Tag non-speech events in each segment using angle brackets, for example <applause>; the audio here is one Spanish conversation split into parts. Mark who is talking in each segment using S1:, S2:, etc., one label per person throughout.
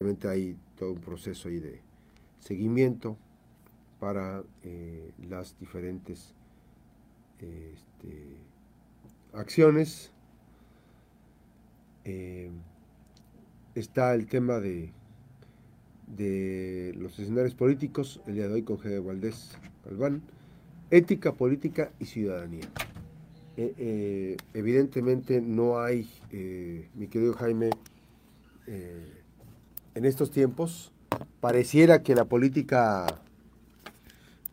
S1: Obviamente hay todo un proceso ahí de seguimiento para eh, las diferentes este, acciones. Eh, está el tema de, de los escenarios políticos, el día de hoy con G. Valdés Galván, ética, política y ciudadanía. Eh, evidentemente no hay, mi querido Jaime, en estos tiempos pareciera que la política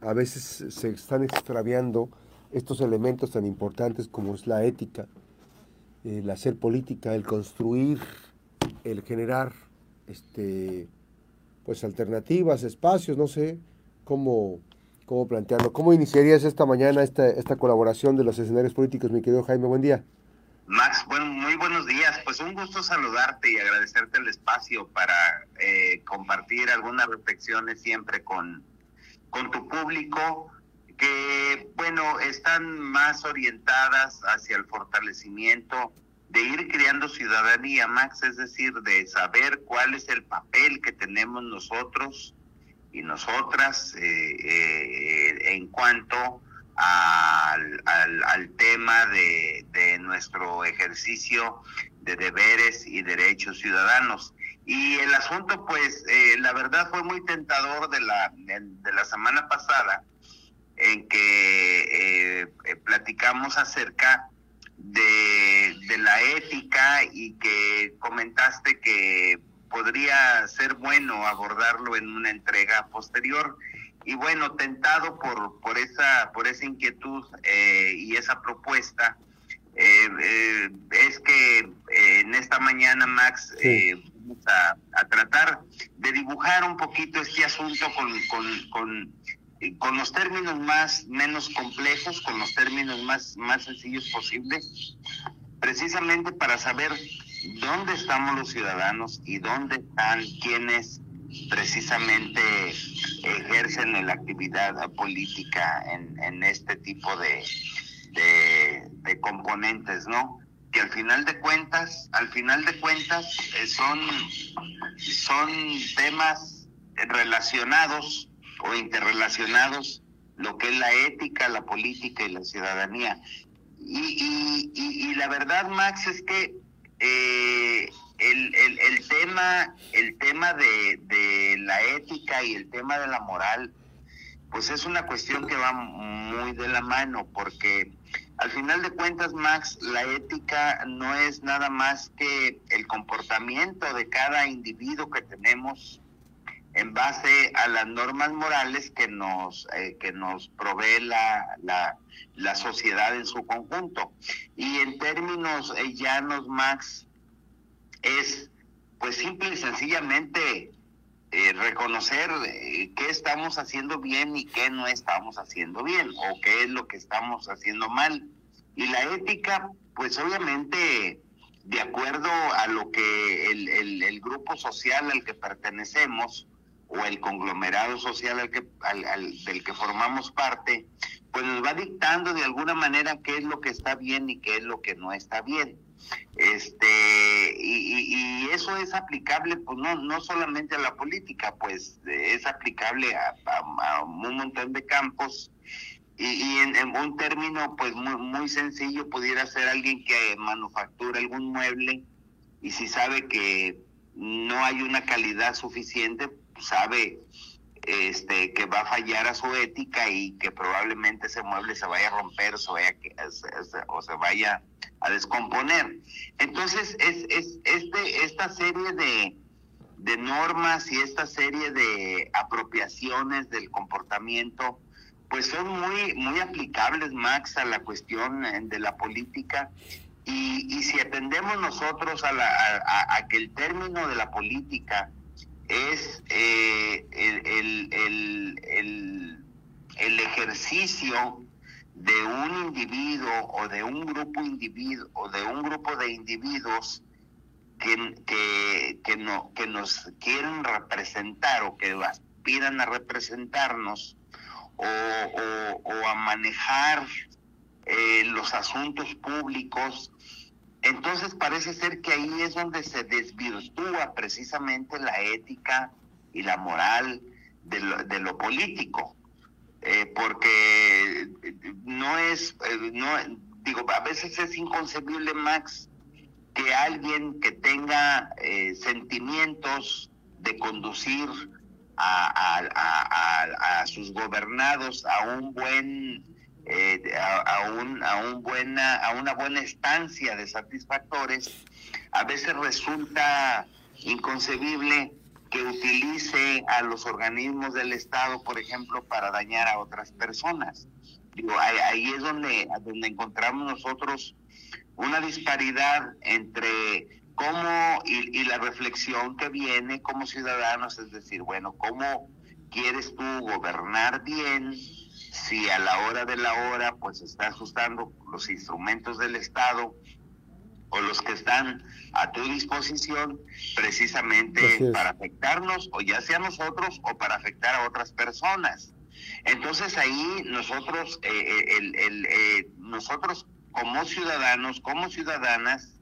S1: a veces se están extraviando estos elementos tan importantes como es la ética, el hacer política, el construir, el generar este pues alternativas, espacios, no sé cómo, cómo plantearlo. ¿Cómo iniciarías esta mañana esta, esta colaboración de los escenarios políticos, mi querido Jaime? Buen día.
S2: Max, bueno, muy buenos días. Pues un gusto saludarte y agradecerte el espacio para eh, compartir algunas reflexiones siempre con, con tu público que, bueno, están más orientadas hacia el fortalecimiento de ir creando ciudadanía, Max, es decir, de saber cuál es el papel que tenemos nosotros y nosotras eh, eh, en cuanto al, al, tema de, de, nuestro ejercicio de deberes y derechos ciudadanos. Y el asunto, pues, eh, la verdad fue muy tentador de la, de la semana pasada, en que eh, eh, platicamos acerca de, de la ética y que comentaste que podría ser bueno abordarlo en una entrega posterior y bueno, tentado por, por, esa, por esa inquietud eh, y esa propuesta, eh, eh, es que en esta mañana, Max, vamos a, a, tratar de dibujar un poquito este asunto con, con, con, con, los términos más menos complejos, con los términos más, más sencillos posibles, precisamente para saber dónde estamos los ciudadanos y dónde están quienes precisamente ejercen la actividad política en, en este tipo de, de, componentes, ¿no? Que al final de cuentas, al final de cuentas, eh, son, son temas relacionados o interrelacionados, lo que es la ética, la política y la ciudadanía. Y, y, y, la verdad, Max, es que eh, el, el, el, tema, el tema de, de, la ética y el tema de la moral, pues es una cuestión que va muy de la mano, porque al final de cuentas, Max, la ética no es nada más que el comportamiento de cada individuo que tenemos en base a las normas morales que nos, eh, que nos provee la, la, la, sociedad en su conjunto. Y en términos eh, llanos, Max, es pues simple y sencillamente eh, reconocer eh, qué estamos haciendo bien y qué no estamos haciendo bien o qué es lo que estamos haciendo mal. Y la ética, pues obviamente de acuerdo a lo que el, el, grupo social al que pertenecemos o el conglomerado social al que, al, del que formamos parte, pues nos va dictando de alguna manera qué es lo que está bien y qué es lo que no está bien. Este, y, y, eso es aplicable, pues no, no solamente a la política, pues es aplicable a un montón de campos. Y, y en, en, un término, pues muy, muy sencillo, pudiera ser alguien que manufactura algún mueble y si sabe que no hay una calidad suficiente, pues sabe este, que va a fallar a su ética y que probablemente ese mueble se vaya a romper o se vaya, a descomponer. Entonces, es, es este, esta serie de, normas y esta serie de apropiaciones del comportamiento, pues son muy, muy aplicables, Max, a la cuestión de la política. Y, y si atendemos nosotros a, la, a que el término de la política es eh, el, el, el, el, ejercicio de un individuo o de un grupo individuo o de un grupo de individuos que, que, que, no, que nos quieren representar o que aspiran a representarnos o a manejar eh, los asuntos públicos entonces parece ser que ahí es donde se desvirtúa precisamente la ética y la moral de lo, de lo político, eh, porque no es, eh, no, digo, a veces es inconcebible, Max, que alguien que tenga eh, sentimientos de conducir a, sus gobernados a un buen eh, a, un, a, una buena estancia de satisfactores, a veces resulta inconcebible que utilice a los organismos del Estado, por ejemplo, para dañar a otras personas. Ahí, es donde, donde encontramos nosotros una disparidad entre cómo y, y, la reflexión que viene como ciudadanos, es decir, bueno, ¿cómo quieres tú gobernar bien si a la hora de la hora pues estás usando los instrumentos del Estado o los que están a tu disposición precisamente para afectarnos o ya sea nosotros o para afectar a otras personas. Entonces ahí nosotros, eh, eh, el, el, eh, nosotros como ciudadanos, como ciudadanas,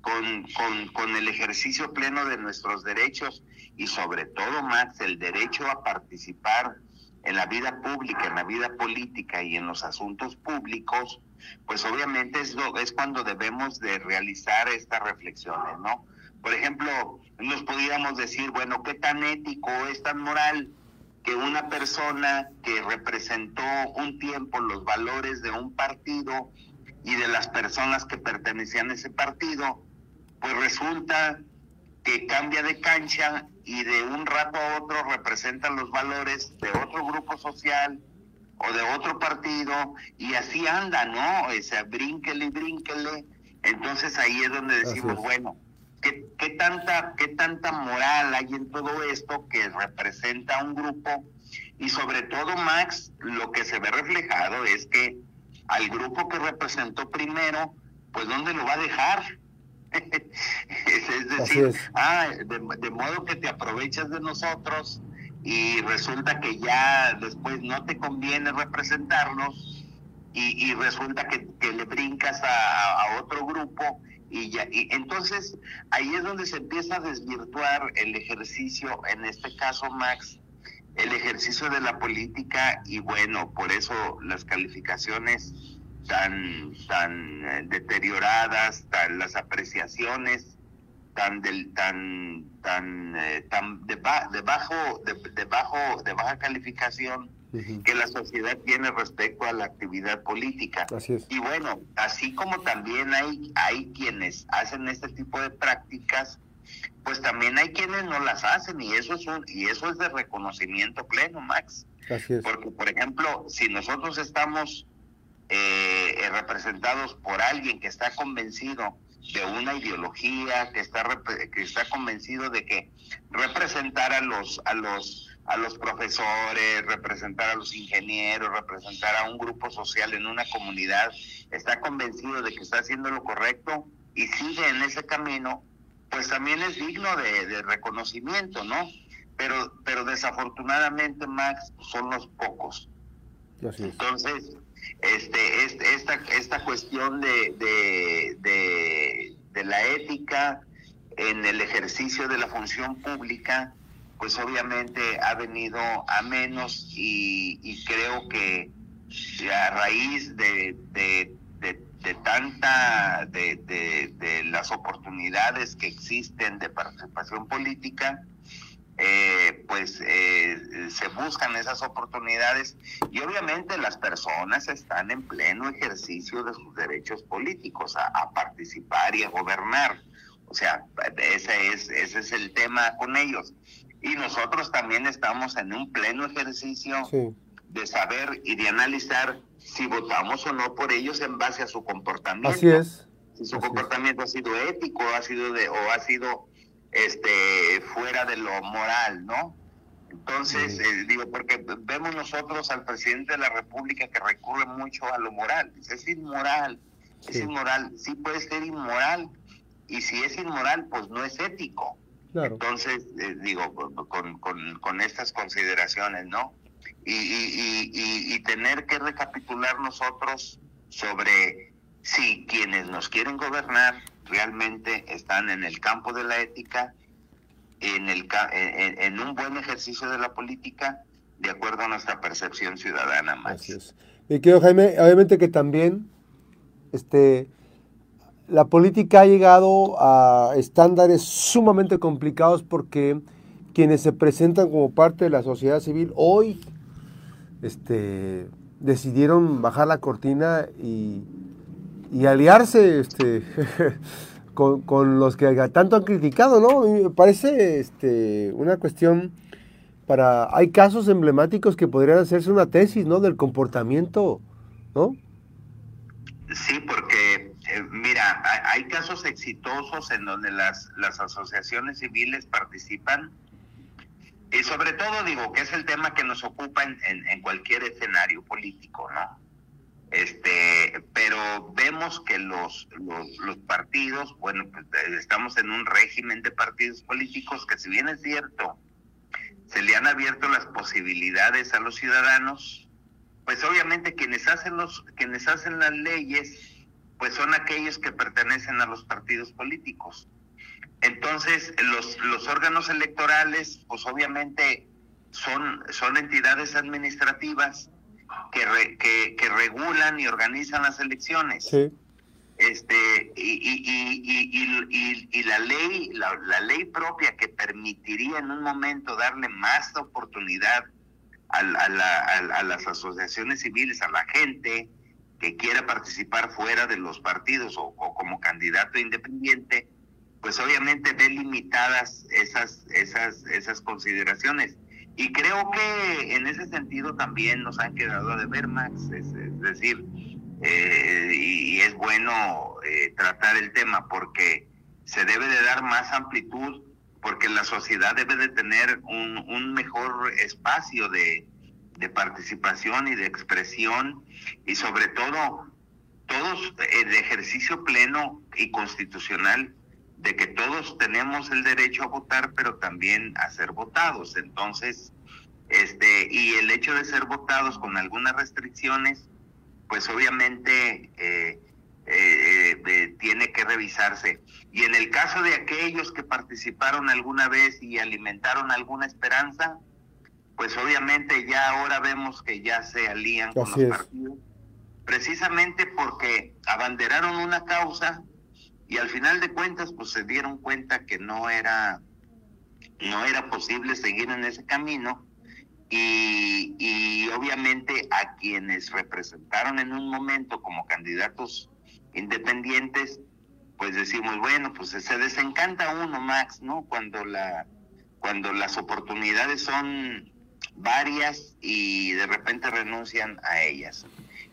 S2: con, con, con el ejercicio pleno de nuestros derechos y sobre todo más el derecho a participar en la vida pública, en la vida política y en los asuntos públicos, pues obviamente es, cuando debemos de realizar estas reflexiones, ¿no? Por ejemplo, nos podríamos decir, bueno, ¿qué tan ético es tan moral que una persona que representó un tiempo los valores de un partido y de las personas que pertenecían a ese partido, pues resulta que cambia de cancha y de un rato a otro representan los valores de otro grupo social o de otro partido y así anda, ¿no? O sea, brínquele, brínquele. Entonces ahí es donde decimos, bueno, ¿qué, ¿qué, tanta, ¿qué tanta moral hay en todo esto que representa un grupo? Y sobre todo, Max, lo que se ve reflejado es que al grupo que representó primero, pues ¿dónde lo va a dejar? <laughs> es decir, ah, de, modo que te aprovechas de nosotros y resulta que ya después no te conviene representarnos y, resulta que, le brincas a, otro grupo y ya y entonces ahí es donde se empieza a desvirtuar el ejercicio en este caso Max el ejercicio de la política y bueno por eso las calificaciones tan, tan eh, deterioradas, tan las apreciaciones tan del, tan tan eh, tan de, de bajo de, bajo de baja calificación que la sociedad tiene respecto a la actividad política. Y bueno así como también hay hay quienes hacen este tipo de prácticas pues también hay quienes no las hacen y eso es un, y eso es de reconocimiento pleno Max. Porque por ejemplo si nosotros estamos eh, representados por alguien que está convencido de una ideología, que está que está convencido de que representar a los a los a los profesores, representar a los ingenieros, representar a un grupo social en una comunidad, está convencido de que está haciendo lo correcto y sigue en ese camino, pues también es digno de, de reconocimiento, ¿no? Pero, pero desafortunadamente, Max, son los pocos. Entonces, este, este, esta, esta cuestión de, de, de, la ética en el ejercicio de la función pública, pues obviamente ha venido a menos y, creo que a raíz de, de, de de, de, las oportunidades que existen de participación política, eh, pues eh, se buscan esas oportunidades y obviamente las personas están en pleno ejercicio de sus derechos políticos a, participar y a gobernar. O sea, ese es, ese es el tema con ellos. Y nosotros también estamos en un pleno ejercicio de saber y de analizar si votamos o no por ellos en base a su comportamiento.
S1: Así es.
S2: Si su comportamiento ha sido ético ha sido de, o ha sido este fuera de lo moral, ¿no? Entonces, eh, digo, porque vemos nosotros al presidente de la República que recurre mucho a lo moral. Es inmoral, es inmoral. Sí puede ser inmoral, y si es inmoral, pues no es ético. Entonces, eh, digo, con, con, con, estas consideraciones, ¿no? Y, y, y, y, tener que recapitular nosotros sobre si quienes nos quieren gobernar realmente están en el campo de la ética, en, el, en, un buen ejercicio de la política, de acuerdo a nuestra percepción ciudadana. más.
S1: Así es. Y Jaime, obviamente que también este, la política ha llegado a estándares sumamente complicados porque quienes se presentan como parte de la sociedad civil hoy este, decidieron bajar la cortina y, aliarse este, <laughs> con, los que tanto han criticado, ¿no? me parece este, una cuestión para... Hay casos emblemáticos que podrían hacerse una tesis, ¿no? Del comportamiento, ¿no?
S2: Sí, porque, eh, mira, hay, casos exitosos en donde las, las asociaciones civiles participan y sobre todo digo que es el tema que nos ocupa en, en, cualquier escenario político, ¿no? Este, pero vemos que los, los, partidos, bueno, pues estamos en un régimen de partidos políticos que si bien es cierto, se le han abierto las posibilidades a los ciudadanos, pues obviamente quienes hacen los, quienes hacen las leyes, pues son aquellos que pertenecen a los partidos políticos. Entonces, los, los órganos electorales, pues obviamente son, son entidades administrativas que, que, que regulan y organizan las elecciones. Este, y, y, y, y, la ley, la, la, ley propia que permitiría en un momento darle más oportunidad a, a, a las asociaciones civiles, a la gente que quiera participar fuera de los partidos o como candidato independiente, pues obviamente ve limitadas esas, esas, esas consideraciones. Y creo que en ese sentido también nos han quedado a deber, Max, es, decir, eh, y, es bueno eh, tratar el tema porque se debe de dar más amplitud, porque la sociedad debe de tener un, un mejor espacio de, de participación y de expresión y sobre todo todos el ejercicio pleno y constitucional de que todos tenemos el derecho a votar, pero también a ser votados. Entonces, este, y el hecho de ser votados con algunas restricciones, pues obviamente eh, eh, eh, tiene que revisarse. Y en el caso de aquellos que participaron alguna vez y alimentaron alguna esperanza, pues obviamente ya ahora vemos que ya se alían con los partidos, precisamente porque abanderaron una causa y al final de cuentas pues se dieron cuenta que no era no era posible seguir en ese camino y, y obviamente a quienes representaron en un momento como candidatos independientes pues decimos bueno pues se desencanta uno Max no cuando la cuando las oportunidades son varias y de repente renuncian a ellas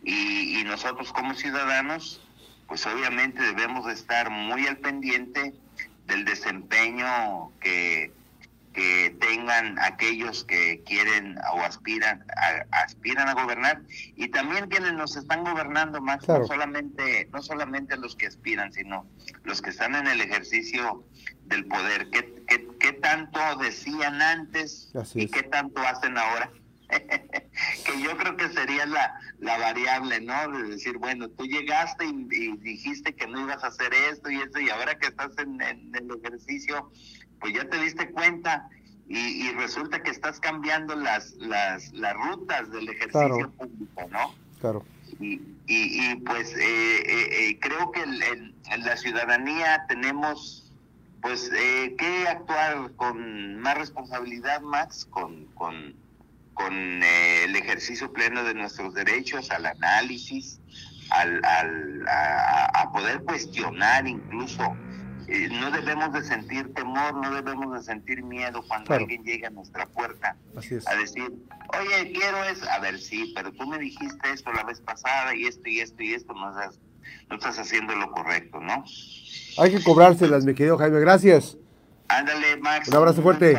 S2: y, y nosotros como ciudadanos pues obviamente debemos de estar muy al pendiente del desempeño que, que tengan aquellos que quieren o aspiran a, aspiran a gobernar. Y también quienes nos están gobernando más no solamente no solamente los que aspiran sino los que están en el ejercicio del poder. Qué, qué, tanto decían antes y qué tanto hacen ahora que yo creo que sería la, la variable, ¿no? De decir, bueno, tú llegaste y, dijiste que no ibas a hacer esto y esto, y ahora que estás en, el ejercicio, pues ya te diste cuenta y, resulta que estás cambiando las, las, las rutas del ejercicio público, ¿no?
S1: Claro.
S2: Y, y, pues eh, eh, eh, creo que en la ciudadanía tenemos pues que actuar con más responsabilidad, Max, con, con con eh, el ejercicio pleno de nuestros derechos, al análisis, al, al a, poder cuestionar incluso. Eh, no debemos de sentir temor, no debemos de sentir miedo cuando alguien llega a nuestra puerta a decir, oye, quiero eso, a ver, sí, pero tú me dijiste esto la vez pasada y esto y esto y esto, no estás, no estás haciendo lo correcto, ¿no?
S1: Hay que cobrárselas, mi querido Jaime, gracias.
S2: Ándale, Max.
S1: Un abrazo fuerte.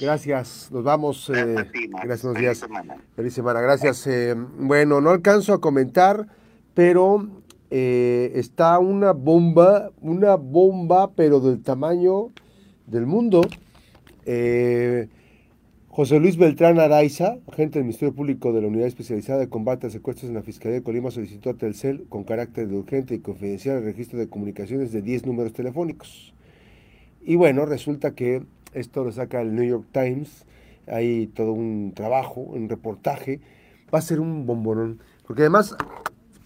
S1: Gracias. Nos vamos. Gracias, eh, gracias buenos días. Semana. Feliz semana. Gracias. Eh, bueno, no alcanzo a comentar, pero eh, está una bomba, una bomba, pero del tamaño del mundo. José Luis Beltrán Araiza, agente del Ministerio Público de la Unidad Especializada de Combate a Secuestros en la Fiscalía de Colima, solicitó a Telcel con carácter de urgente y confidencial el registro de comunicaciones de 10 números telefónicos. Y bueno, resulta que esto lo saca el New York Times, hay todo un trabajo, un reportaje, va a ser un bombonón, porque además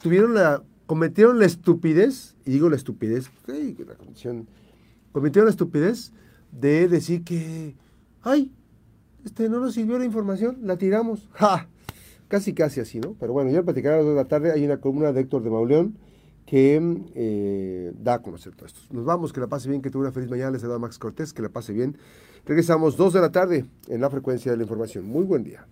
S1: tuvieron la, cometieron la estupidez, y digo la estupidez, la comisión, cometieron la estupidez de decir que, ay, este, no nos sirvió la información, la tiramos. ¡Ja! Casi, casi así, ¿no? Pero bueno, ya platicaré a las 2 de la tarde. Hay una columna de Héctor de Mauleón que eh, da a conocer todo. Nos vamos, que la pase bien, que tuve una feliz mañana. Les saluda Max Cortés, que la pase bien. Regresamos 2 de la tarde en la frecuencia de la información. Muy buen día.